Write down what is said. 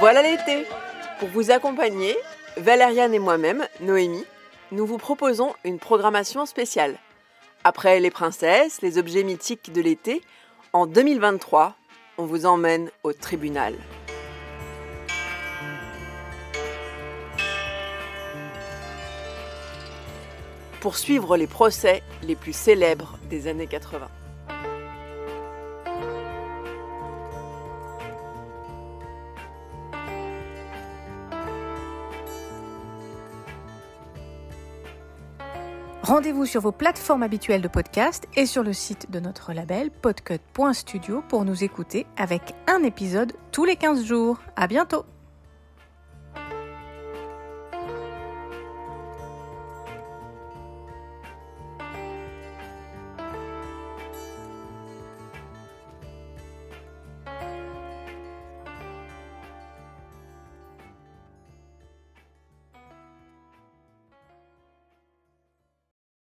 Voilà l'été Pour vous accompagner, Valériane et moi-même, Noémie, nous vous proposons une programmation spéciale. Après les princesses, les objets mythiques de l'été, en 2023, on vous emmène au tribunal. Pour suivre les procès les plus célèbres des années 80. Rendez-vous sur vos plateformes habituelles de podcast et sur le site de notre label podcut.studio pour nous écouter avec un épisode tous les 15 jours. À bientôt!